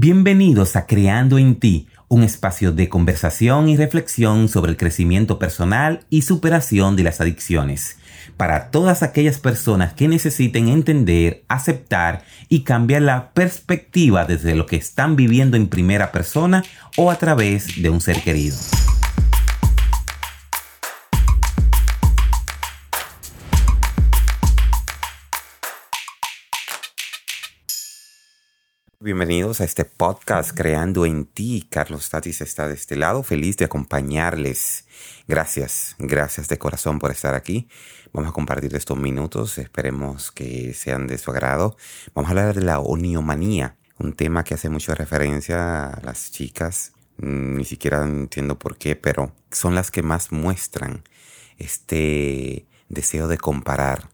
Bienvenidos a Creando en ti, un espacio de conversación y reflexión sobre el crecimiento personal y superación de las adicciones, para todas aquellas personas que necesiten entender, aceptar y cambiar la perspectiva desde lo que están viviendo en primera persona o a través de un ser querido. Bienvenidos a este podcast Creando en ti. Carlos Tatis está de este lado, feliz de acompañarles. Gracias, gracias de corazón por estar aquí. Vamos a compartir estos minutos, esperemos que sean de su agrado. Vamos a hablar de la oniomanía, un tema que hace mucha referencia a las chicas. Mm, ni siquiera entiendo por qué, pero son las que más muestran este deseo de comparar,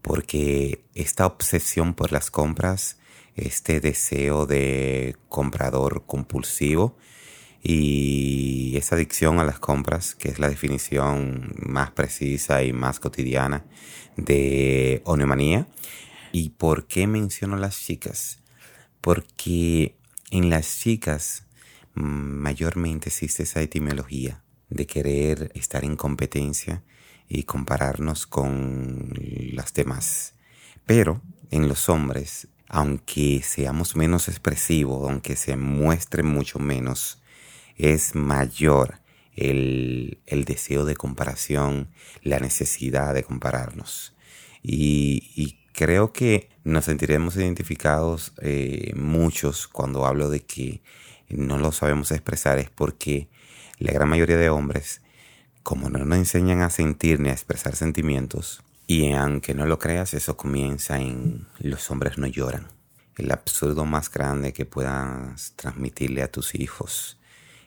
porque esta obsesión por las compras este deseo de comprador compulsivo y esa adicción a las compras, que es la definición más precisa y más cotidiana de oneomanía. ¿Y por qué menciono las chicas? Porque en las chicas mm, mayormente existe esa etimología de querer estar en competencia y compararnos con las demás. Pero en los hombres aunque seamos menos expresivos, aunque se muestre mucho menos, es mayor el, deseo de comparación, la necesidad de compararnos. Y, creo que nos sentiremos identificados eh, muchos cuando hablo de que no lo sabemos expresar, es porque la gran mayoría de hombres, como no nos enseñan a sentir ni a expresar sentimientos, y aunque no lo creas, eso comienza en los hombres no lloran. El absurdo más grande que puedas transmitirle a tus hijos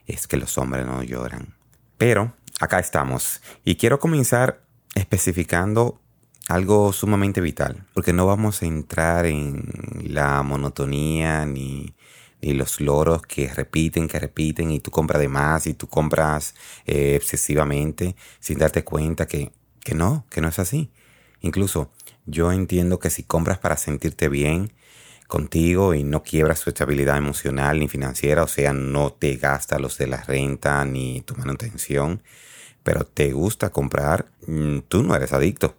es que los hombres no lloran. Pero acá estamos. Y quiero comenzar especificando algo sumamente vital, porque no vamos a entrar en la monotonía ni, los loros que repiten, que repiten y tú compras de más y tú compras eh, obsesivamente sin darte cuenta que, que no, que no es así. Incluso yo entiendo que si compras para sentirte bien contigo y no quiebras tu estabilidad emocional ni financiera, o sea, no te gastas los de la renta ni tu manutención, pero te gusta comprar, mm, tú no eres adicto,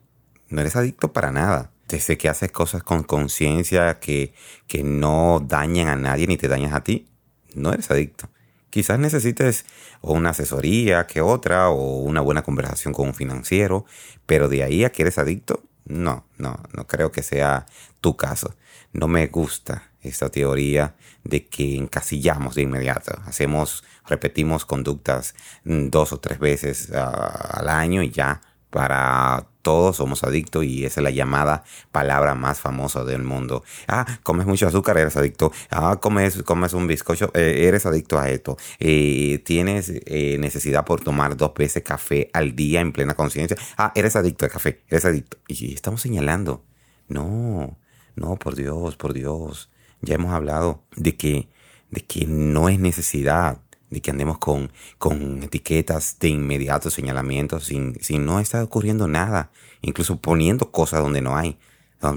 no eres adicto para nada. Desde que haces cosas con conciencia que, que no dañan a nadie ni te dañas a ti, no eres adicto. Quizás necesites una asesoría que otra o una buena conversación con un financiero, pero de ahí a que eres adicto, no, no, no creo que sea tu caso. No me gusta esta teoría de que encasillamos de inmediato. Hacemos, repetimos conductas mm, dos o tres veces ah, al año y ya para todos somos adictos y esa es la llamada palabra más famosa del mundo. Ah, comes mucho azúcar, eres adicto. Ah, comes, comes un bizcocho, eh, eres adicto a esto. Eh, tienes eh, necesidad por tomar dos veces café al día en plena conciencia. Ah, eres adicto al café, eres adicto. Y estamos señalando. No, no, por Dios, por Dios. Ya hemos hablado de que, de que no es necesidad de que andemos con, con etiquetas de inmediato señalamientos sin, sin no está ocurriendo nada, incluso poniendo cosas donde no hay.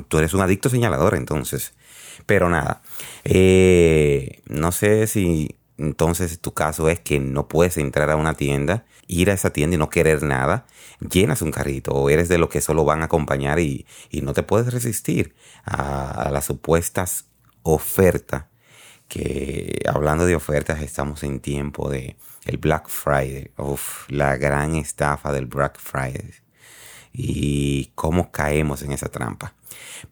Tú eres un adicto señalador entonces. Pero nada, eh, no sé si entonces tu caso es que no puedes entrar a una tienda, ir a esa tienda y no querer nada, llenas un carrito o eres de los que solo van a acompañar y, no te puedes resistir a, a las supuestas ofertas que hablando de ofertas estamos en tiempo de el Black Friday, la gran estafa del Black Friday. Y cómo caemos en esa trampa.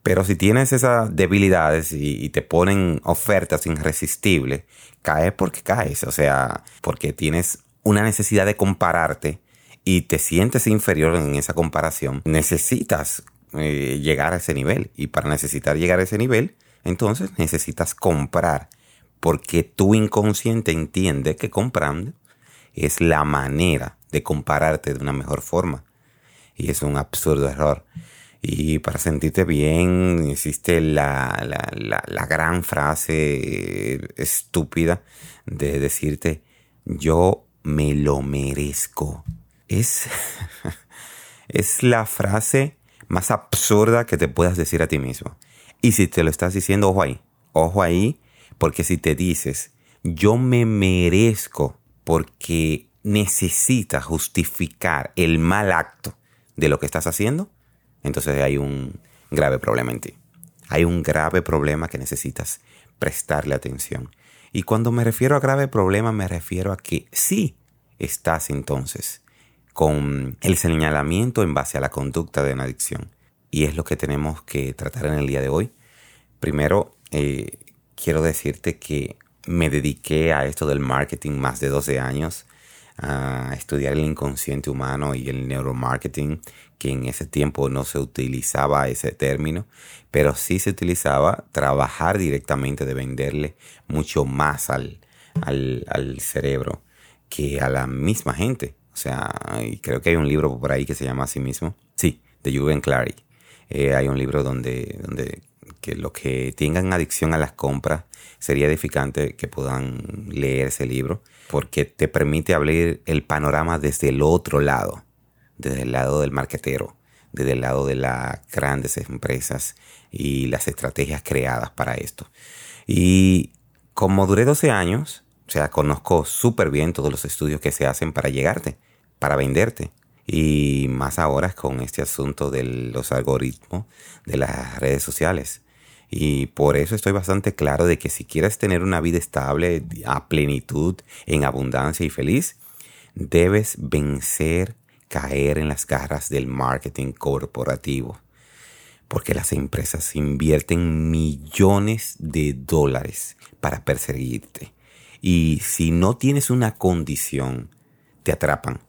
Pero si tienes esas debilidades y, te ponen ofertas irresistibles, caes porque caes, o sea, porque tienes una necesidad de compararte y te sientes inferior en esa comparación, necesitas eh, llegar a ese nivel. Y para necesitar llegar a ese nivel, entonces necesitas comprar porque tu inconsciente entiende que comprando es la manera de compararte de una mejor forma. Y es un absurdo error. Y para sentirte bien, existe la, la, gran frase estúpida de decirte, yo me lo merezco. Es, es la frase más absurda que te puedas decir a ti mismo. Y si te lo estás diciendo, ojo ahí, ojo ahí, Porque si te dices, yo me merezco porque necesitas justificar el mal acto de lo que estás haciendo, entonces hay un grave problema en ti. Hay un grave problema que necesitas prestarle atención. Y cuando me refiero a grave problema, me refiero a que sí estás entonces con el señalamiento en base a la conducta de una adicción. Y es lo que tenemos que tratar en el día de hoy. Primero, eh, quiero decirte que me dediqué a esto del marketing más de 12 años, a estudiar el inconsciente humano y el neuromarketing, que en ese tiempo no se utilizaba ese término, pero sí se utilizaba trabajar directamente de venderle mucho más al, al, cerebro que a la misma gente. O sea, creo que hay un libro por ahí que se llama así mismo. Sí, de Juven Clary. Eh, hay un libro donde, donde que los que tengan adicción a las compras sería edificante que puedan leer ese libro porque te permite abrir el panorama desde el otro lado, desde el lado del marquetero, desde el lado de las grandes empresas y las estrategias creadas para esto. Y como duré 12 años, o sea, conozco súper bien todos los estudios que se hacen para llegarte, para venderte. Y más ahora con este asunto de los algoritmos de las redes sociales. Y por eso estoy bastante claro de que si quieres tener una vida estable, a plenitud, en abundancia y feliz, debes vencer, caer en las garras del marketing corporativo. Porque las empresas invierten millones de dólares para perseguirte. Y si no tienes una condición, te atrapan.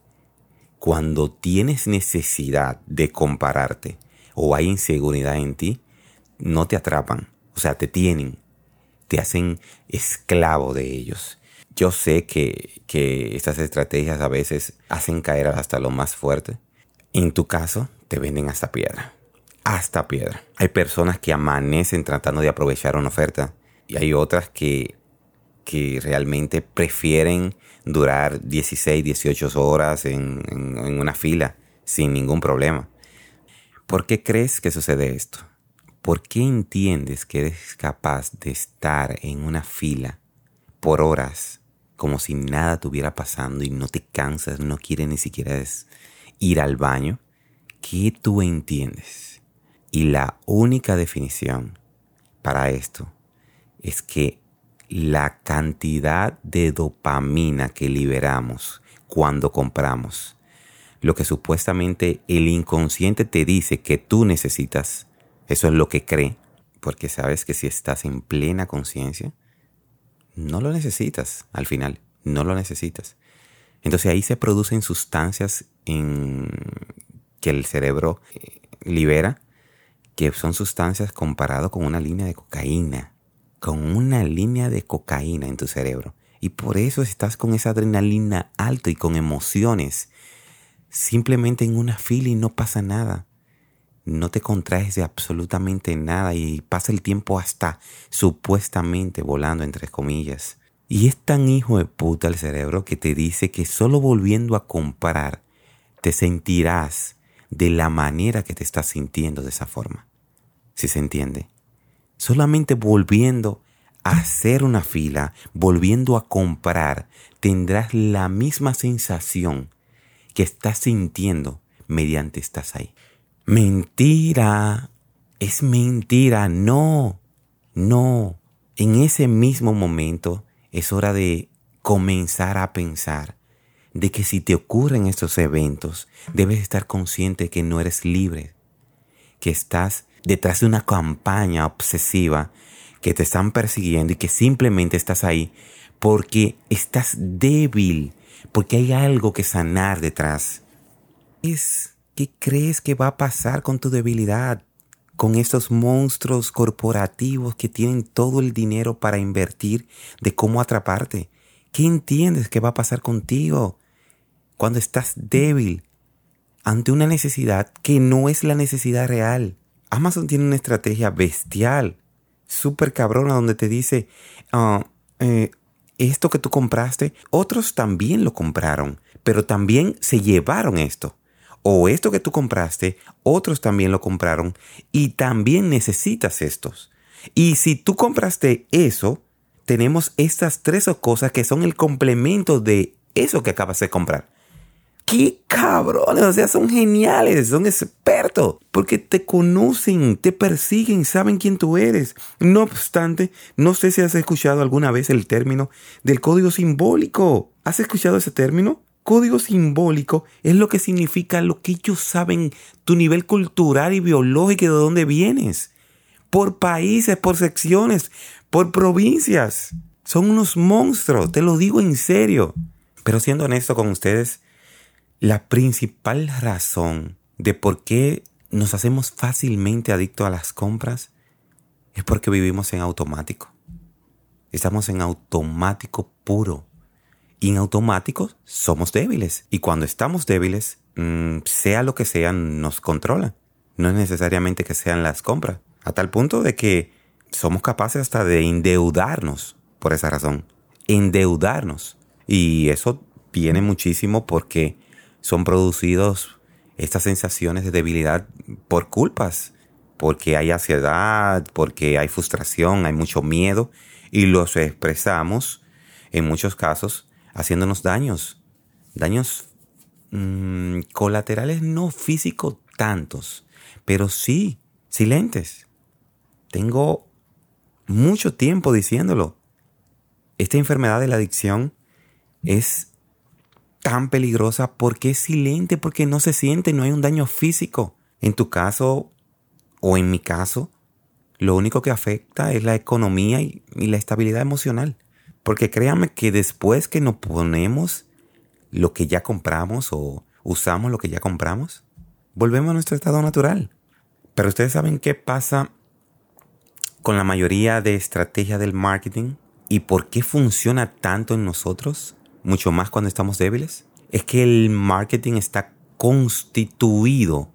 Cuando tienes necesidad de compararte o hay inseguridad en ti, no te atrapan, o sea, te tienen, te hacen esclavo de ellos. Yo sé que, que estas estrategias a veces hacen caer hasta lo más fuerte. En tu caso, te venden hasta piedra. Hasta piedra. Hay personas que amanecen tratando de aprovechar una oferta y hay otras que, que realmente prefieren durar 16, 18 horas en, en una fila sin ningún problema. ¿Por qué crees que sucede esto? ¿Por qué entiendes que eres capaz de estar en una fila por horas como si nada estuviera pasando y no te cansas, no quieres ni siquiera ir al baño? ¿Qué tú entiendes? Y la única definición para esto es que la cantidad de dopamina que liberamos cuando compramos, lo que supuestamente el inconsciente te dice que tú necesitas, eso es lo que cree, porque sabes que si estás en plena conciencia, no lo necesitas al final, no lo necesitas. Entonces ahí se producen sustancias en que el cerebro eh, libera, que son sustancias comparado con una línea de cocaína, con una línea de cocaína en tu cerebro. Y por eso estás con esa adrenalina alta y con emociones. Simplemente en una fila y no pasa nada no te contraes de absolutamente nada y pasa el tiempo hasta supuestamente volando entre comillas. Y es tan hijo de puta el cerebro que te dice que solo volviendo a comparar te sentirás de la manera que te estás sintiendo de esa forma. Si se entiende. Solamente volviendo a hacer una fila, volviendo a comprar, tendrás la misma sensación que estás sintiendo mediante estás ahí. Mentira. Es mentira. No. No. En ese mismo momento es hora de comenzar a pensar de que si te ocurren estos eventos, debes estar consciente que no eres libre, que estás detrás de una campaña obsesiva, que te están persiguiendo y que simplemente estás ahí porque estás débil, porque hay algo que sanar detrás. Es ¿Qué crees que va a pasar con tu debilidad? Con estos monstruos corporativos que tienen todo el dinero para invertir de cómo atraparte. ¿Qué entiendes que va a pasar contigo cuando estás débil ante una necesidad que no es la necesidad real? Amazon tiene una estrategia bestial, súper cabrona, donde te dice, eh, esto que tú compraste, otros también lo compraron, pero también se llevaron esto o esto que tú compraste, otros también lo compraron y también necesitas estos. Y si tú compraste eso, tenemos estas tres cosas que son el complemento de eso que acabas de comprar. ¡Qué cabrones! O sea, son geniales, son expertos, porque te conocen, te persiguen, saben quién tú eres. No obstante, no sé si has escuchado alguna vez el término del código simbólico. ¿Has escuchado ese término? Código simbólico es lo que significa lo que ellos saben, tu nivel cultural y biológico de dónde vienes. Por países, por secciones, por provincias. Son unos monstruos, te lo digo en serio. Pero siendo honesto con ustedes, la principal razón de por qué nos hacemos fácilmente adictos a las compras es porque vivimos en automático. Estamos en automático puro. Y en automático somos débiles. Y cuando estamos débiles, mm, sea lo que sea, nos controla. No es necesariamente que sean las compras. A tal punto de que somos capaces hasta de endeudarnos por esa razón. Endeudarnos. Y eso viene muchísimo porque son producidos estas sensaciones de debilidad por culpas, porque hay ansiedad, porque hay frustración, hay mucho miedo y los expresamos en muchos casos haciéndonos daños, daños mm, colaterales no físicos tantos, pero sí silentes. Tengo mucho tiempo diciéndolo. Esta enfermedad de la adicción es tan peligrosa porque es silente, porque no se siente, no hay un daño físico. En tu caso o en mi caso, lo único que afecta es la economía y, la estabilidad emocional. Porque créanme que después que nos ponemos lo que ya compramos o usamos lo que ya compramos, volvemos a nuestro estado natural. Pero ustedes saben qué pasa con la mayoría de estrategias del marketing y por qué funciona tanto en nosotros mucho más cuando estamos débiles, es que el marketing está constituido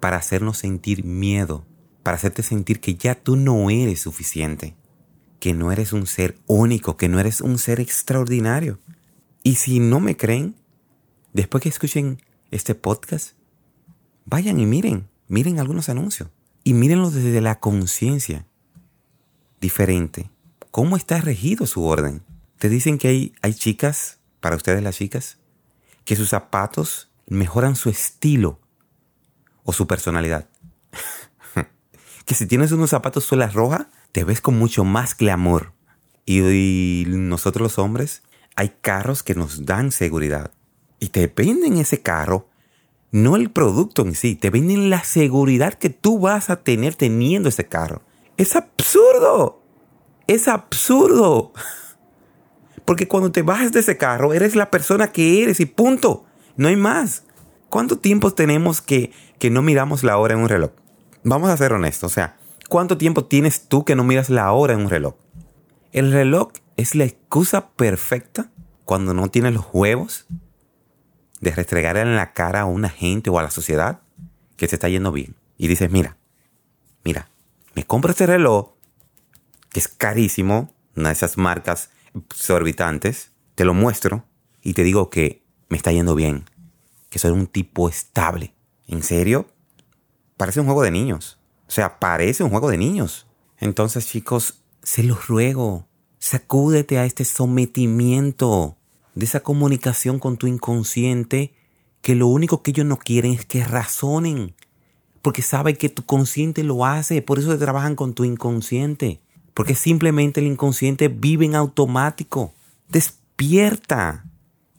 para hacernos sentir miedo, para hacerte sentir que ya tú no eres suficiente, que no eres un ser único, que no eres un ser extraordinario. Y si no me creen, después que escuchen este podcast, vayan y miren, miren algunos anuncios y mírenlo desde la conciencia diferente. ¿Cómo está regido su orden? Te dicen que hay, hay chicas para ustedes las chicas, que sus zapatos mejoran su estilo o su personalidad. que si tienes unos zapatos suelas rojas, te ves con mucho más glamour. Y, y nosotros los hombres, hay carros que nos dan seguridad. Y te venden ese carro, no el producto en sí, te venden la seguridad que tú vas a tener teniendo ese carro. Es absurdo. Es absurdo. Porque cuando te bajas de ese carro, eres la persona que eres y punto. No hay más. ¿Cuánto tiempo tenemos que, que no miramos la hora en un reloj? Vamos a ser honestos. O sea, ¿cuánto tiempo tienes tú que no miras la hora en un reloj? El reloj es la excusa perfecta cuando no tienes los huevos de restregar en la cara a una gente o a la sociedad que se está yendo bien. Y dices, mira, mira, me compro este reloj que es carísimo, una de esas marcas exorbitantes, te lo muestro y te digo que me está yendo bien, que soy un tipo estable. ¿En serio? Parece un juego de niños. O sea, parece un juego de niños. Entonces, chicos, se los ruego, sacúdete a este sometimiento de esa comunicación con tu inconsciente, que lo único que ellos no quieren es que razonen, porque saben que tu consciente lo hace, por eso trabajan con tu inconsciente. Porque simplemente el inconsciente vive en automático. Despierta.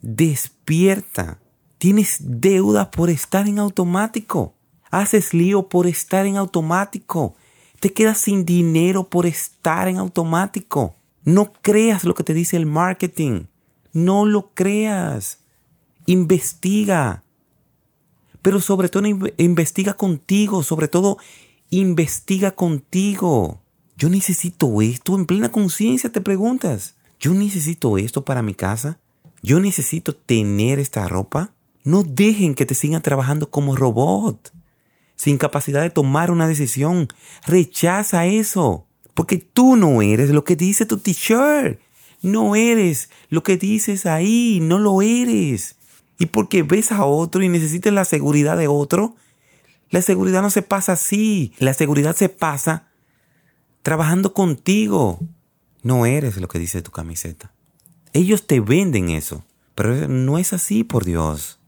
Despierta. Tienes deuda por estar en automático. Haces lío por estar en automático. Te quedas sin dinero por estar en automático. No creas lo que te dice el marketing. No lo creas. Investiga. Pero sobre todo investiga contigo. Sobre todo investiga contigo. Yo necesito esto en plena conciencia, te preguntas. Yo necesito esto para mi casa. Yo necesito tener esta ropa. No dejen que te sigan trabajando como robot, sin capacidad de tomar una decisión. Rechaza eso, porque tú no eres lo que dice tu t-shirt. No eres lo que dices ahí, no lo eres. Y porque ves a otro y necesitas la seguridad de otro, la seguridad no se pasa así. La seguridad se pasa trabajando contigo. no eres lo que dice tu camiseta. Ellos te venden eso, pero no es así, por Dios.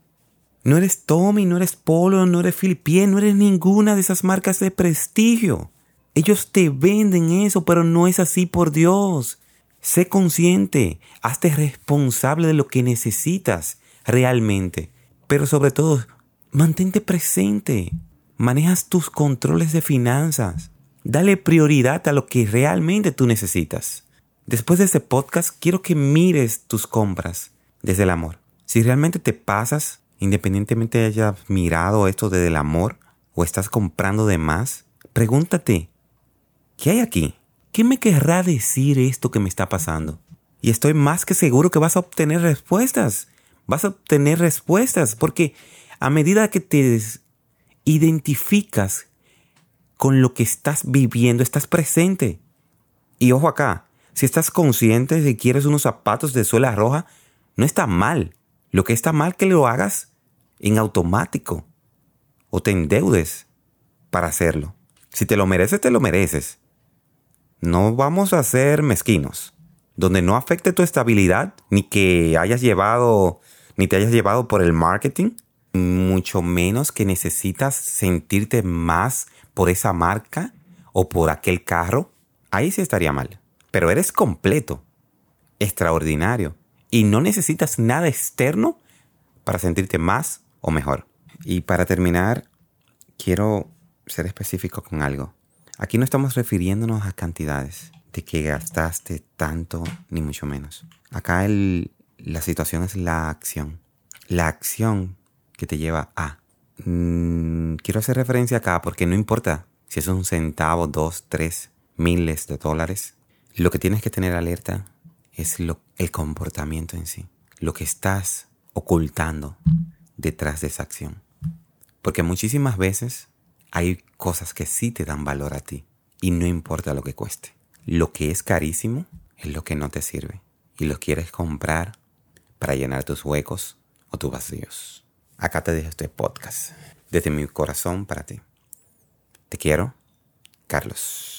No eres Tommy, no eres Polo, no eres Philippine, no eres ninguna de esas marcas de prestigio. Ellos te venden eso, pero no es así, por Dios. Sé consciente, hazte responsable de lo que necesitas realmente, pero sobre todo, mantente presente. Manejas tus controles de finanzas. Dale prioridad a lo que realmente tú necesitas. Después de este podcast, quiero que mires tus compras desde el amor. Si realmente te pasas, independientemente de hayas mirado esto desde el amor o estás comprando de más, pregúntate, ¿qué hay aquí? ¿Qué me querrá decir esto que me está pasando? Y estoy más que seguro que vas a obtener respuestas. Vas a obtener respuestas porque a medida que te identificas con lo que estás viviendo, estás presente. Y ojo acá, si estás consciente de que quieres unos zapatos de suela roja, no está mal. Lo que está mal que lo hagas en automático o te endeudes para hacerlo. Si te lo mereces, te lo mereces. No vamos a ser mezquinos, donde no afecte tu estabilidad, ni que hayas llevado, ni te hayas llevado por el marketing, mucho menos que necesitas sentirte más por esa marca o por aquel carro, ahí sí estaría mal. Pero eres completo, extraordinario, y no necesitas nada externo para sentirte más o mejor. Y para terminar, quiero ser específico con algo. Aquí no estamos refiriéndonos a cantidades de que gastaste tanto, ni mucho menos. Acá la situación es la acción. La acción que te lleva a. Mm, quiero hacer referencia acá porque no importa si es un centavo, dos, tres, miles de dólares. Lo que tienes que tener alerta es el comportamiento en sí. Lo que estás ocultando detrás de esa acción. Porque muchísimas veces hay cosas que sí te dan valor a ti y no importa lo que cueste. Lo que es carísimo es lo que no te sirve y lo quieres comprar para llenar tus huecos o tus vacíos. Acá te dejo este podcast desde mi corazón para ti. Te quiero, Carlos.